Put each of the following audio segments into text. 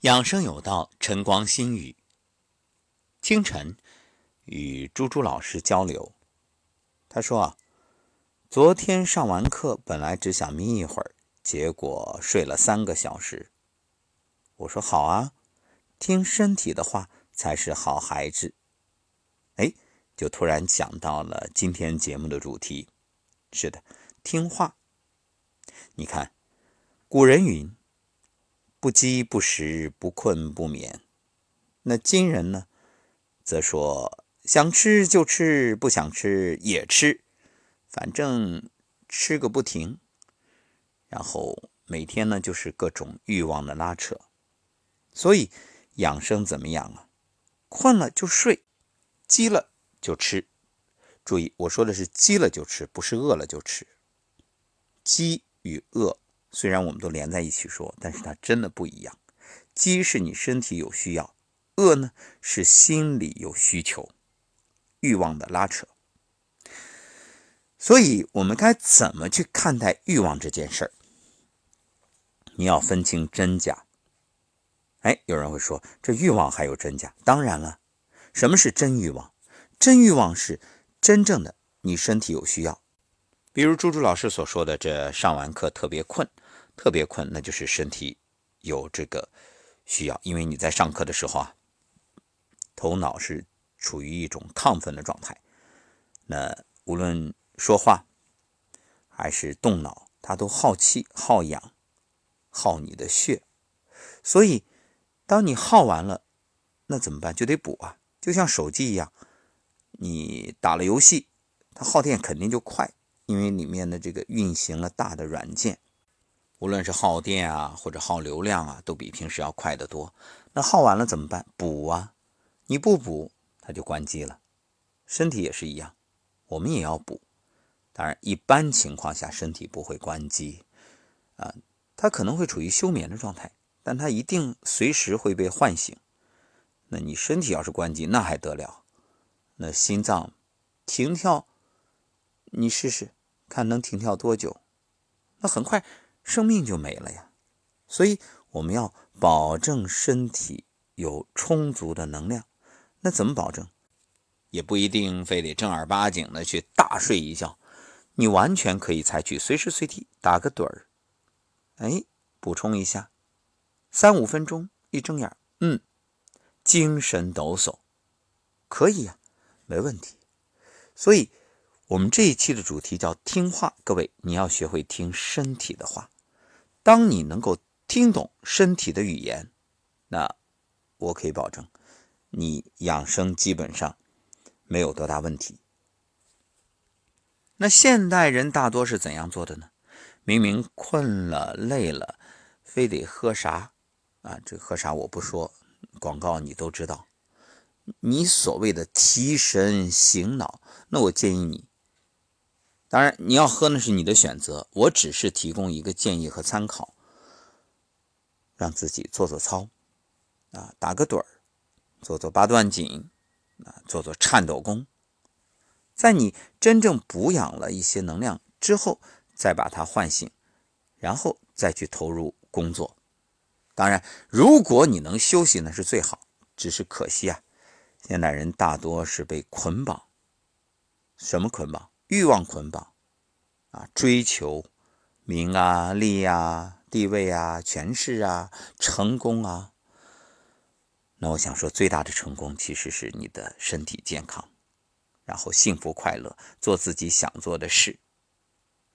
养生有道，晨光心语。清晨与朱朱老师交流，他说啊，昨天上完课，本来只想眯一会儿，结果睡了三个小时。我说好啊，听身体的话才是好孩子。哎，就突然想到了今天节目的主题。是的，听话。你看，古人云。不饥不食，不困不眠。那今人呢，则说想吃就吃，不想吃也吃，反正吃个不停。然后每天呢，就是各种欲望的拉扯。所以养生怎么样啊？困了就睡，饥了就吃。注意，我说的是饥了就吃，不是饿了就吃。饥与饿。虽然我们都连在一起说，但是它真的不一样。饥是你身体有需要，饿呢是心里有需求，欲望的拉扯。所以，我们该怎么去看待欲望这件事儿？你要分清真假。哎，有人会说，这欲望还有真假？当然了，什么是真欲望？真欲望是真正的你身体有需要。比如朱朱老师所说的，这上完课特别困。特别困，那就是身体有这个需要，因为你在上课的时候啊，头脑是处于一种亢奋的状态，那无论说话还是动脑，它都耗气、耗氧、耗你的血，所以当你耗完了，那怎么办？就得补啊，就像手机一样，你打了游戏，它耗电肯定就快，因为里面的这个运行了大的软件。无论是耗电啊，或者耗流量啊，都比平时要快得多。那耗完了怎么办？补啊！你不补，它就关机了。身体也是一样，我们也要补。当然，一般情况下身体不会关机啊，它可能会处于休眠的状态，但它一定随时会被唤醒。那你身体要是关机，那还得了？那心脏停跳，你试试看能停跳多久？那很快。生命就没了呀，所以我们要保证身体有充足的能量。那怎么保证？也不一定非得正儿八经的去大睡一觉，你完全可以采取随时随地打个盹儿，哎，补充一下，三五分钟一睁眼，嗯，精神抖擞，可以呀，没问题。所以。我们这一期的主题叫听话，各位，你要学会听身体的话。当你能够听懂身体的语言，那我可以保证，你养生基本上没有多大问题。那现代人大多是怎样做的呢？明明困了、累了，非得喝啥啊？这喝啥我不说，广告你都知道。你所谓的提神醒脑，那我建议你。当然，你要喝那是你的选择，我只是提供一个建议和参考，让自己做做操，啊，打个盹儿，做做八段锦，啊，做做颤抖功，在你真正补养了一些能量之后，再把它唤醒，然后再去投入工作。当然，如果你能休息，那是最好。只是可惜啊，现代人大多是被捆绑，什么捆绑？欲望捆绑，啊，追求名啊、利啊、地位啊、权势啊、成功啊。那我想说，最大的成功其实是你的身体健康，然后幸福快乐，做自己想做的事，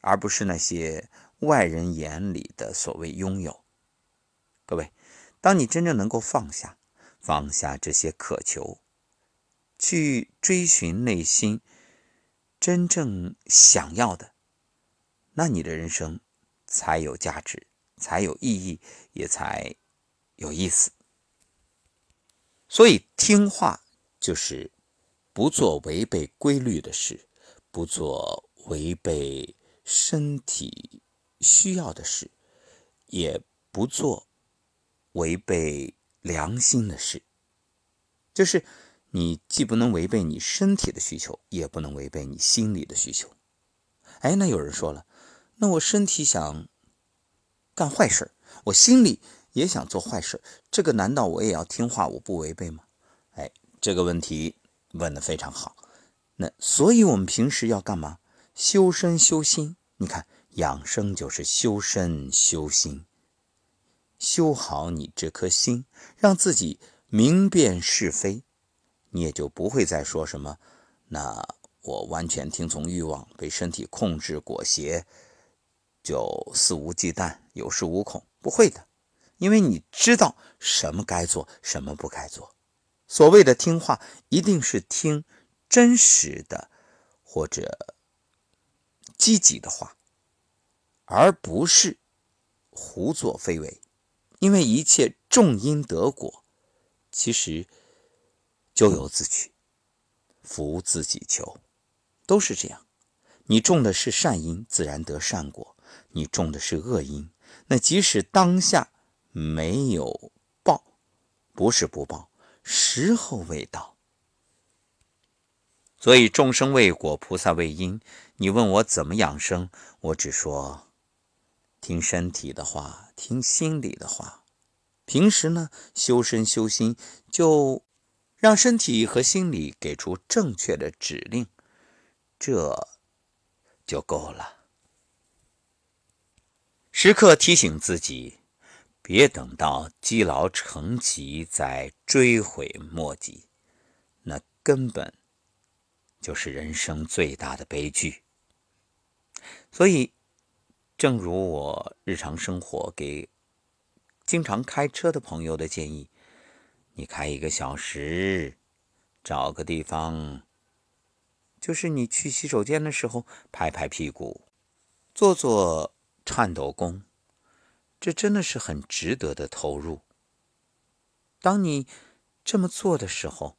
而不是那些外人眼里的所谓拥有。各位，当你真正能够放下，放下这些渴求，去追寻内心。真正想要的，那你的人生才有价值，才有意义，也才有意思。所以听话就是不做违背规律的事，不做违背身体需要的事，也不做违背良心的事，就是。你既不能违背你身体的需求，也不能违背你心里的需求。哎，那有人说了，那我身体想干坏事我心里也想做坏事，这个难道我也要听话，我不违背吗？哎，这个问题问得非常好。那所以，我们平时要干嘛？修身修心。你看，养生就是修身修心，修好你这颗心，让自己明辨是非，你也就不会再说什么。那我完全听从欲望，被身体控制裹挟，就肆无忌惮、有恃无恐。不会的，因为你知道什么该做，什么不该做。所谓的听话，一定是听。真实的或者积极的话，而不是胡作非为，因为一切重因得果，其实咎由自取，福自己求，都是这样。你种的是善因，自然得善果；你种的是恶因，那即使当下没有报，不是不报，时候未到。所以众生为果，菩萨为因。你问我怎么养生，我只说听身体的话，听心里的话。平时呢，修身修心，就让身体和心理给出正确的指令，这就够了。时刻提醒自己，别等到积劳成疾再追悔莫及，那根本。就是人生最大的悲剧。所以，正如我日常生活给经常开车的朋友的建议：你开一个小时，找个地方，就是你去洗手间的时候，拍拍屁股，做做颤抖功，这真的是很值得的投入。当你这么做的时候，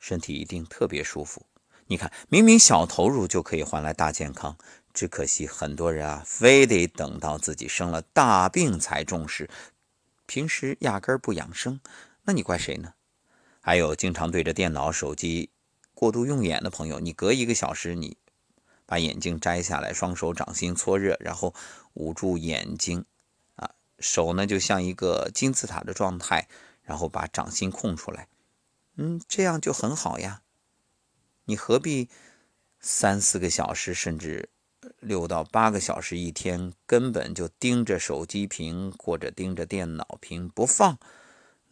身体一定特别舒服。你看，明明小投入就可以换来大健康，只可惜很多人啊，非得等到自己生了大病才重视，平时压根儿不养生，那你怪谁呢？还有经常对着电脑、手机过度用眼的朋友，你隔一个小时，你把眼镜摘下来，双手掌心搓热，然后捂住眼睛，啊，手呢就像一个金字塔的状态，然后把掌心空出来，嗯，这样就很好呀。你何必三四个小时，甚至六到八个小时一天，根本就盯着手机屏或者盯着电脑屏不放？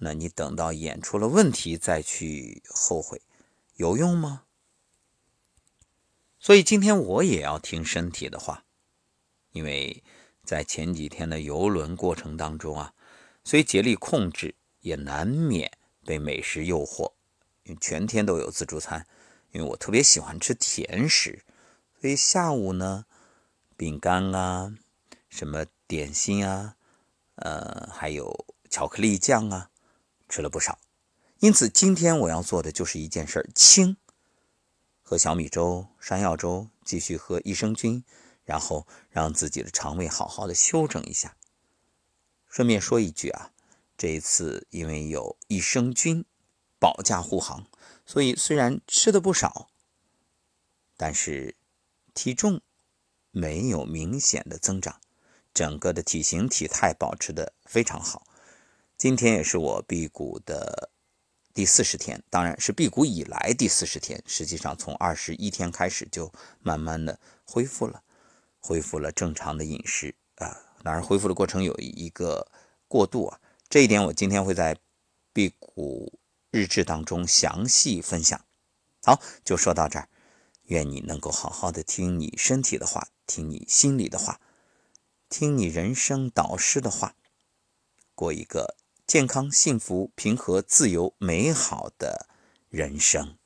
那你等到眼出了问题再去后悔，有用吗？所以今天我也要听身体的话，因为在前几天的游轮过程当中啊，虽竭力控制，也难免被美食诱惑，因为全天都有自助餐。因为我特别喜欢吃甜食，所以下午呢，饼干啊，什么点心啊，呃，还有巧克力酱啊，吃了不少。因此，今天我要做的就是一件事儿：清，喝小米粥、山药粥，继续喝益生菌，然后让自己的肠胃好好的休整一下。顺便说一句啊，这一次因为有益生菌保驾护航。所以虽然吃的不少，但是体重没有明显的增长，整个的体型体态保持的非常好。今天也是我辟谷的第四十天，当然是辟谷以来第四十天。实际上从二十一天开始就慢慢的恢复了，恢复了正常的饮食啊。当然恢复的过程有一个过渡啊，这一点我今天会在辟谷。日志当中详细分享。好，就说到这儿。愿你能够好好的听你身体的话，听你心里的话，听你人生导师的话，过一个健康、幸福、平和、自由、美好的人生。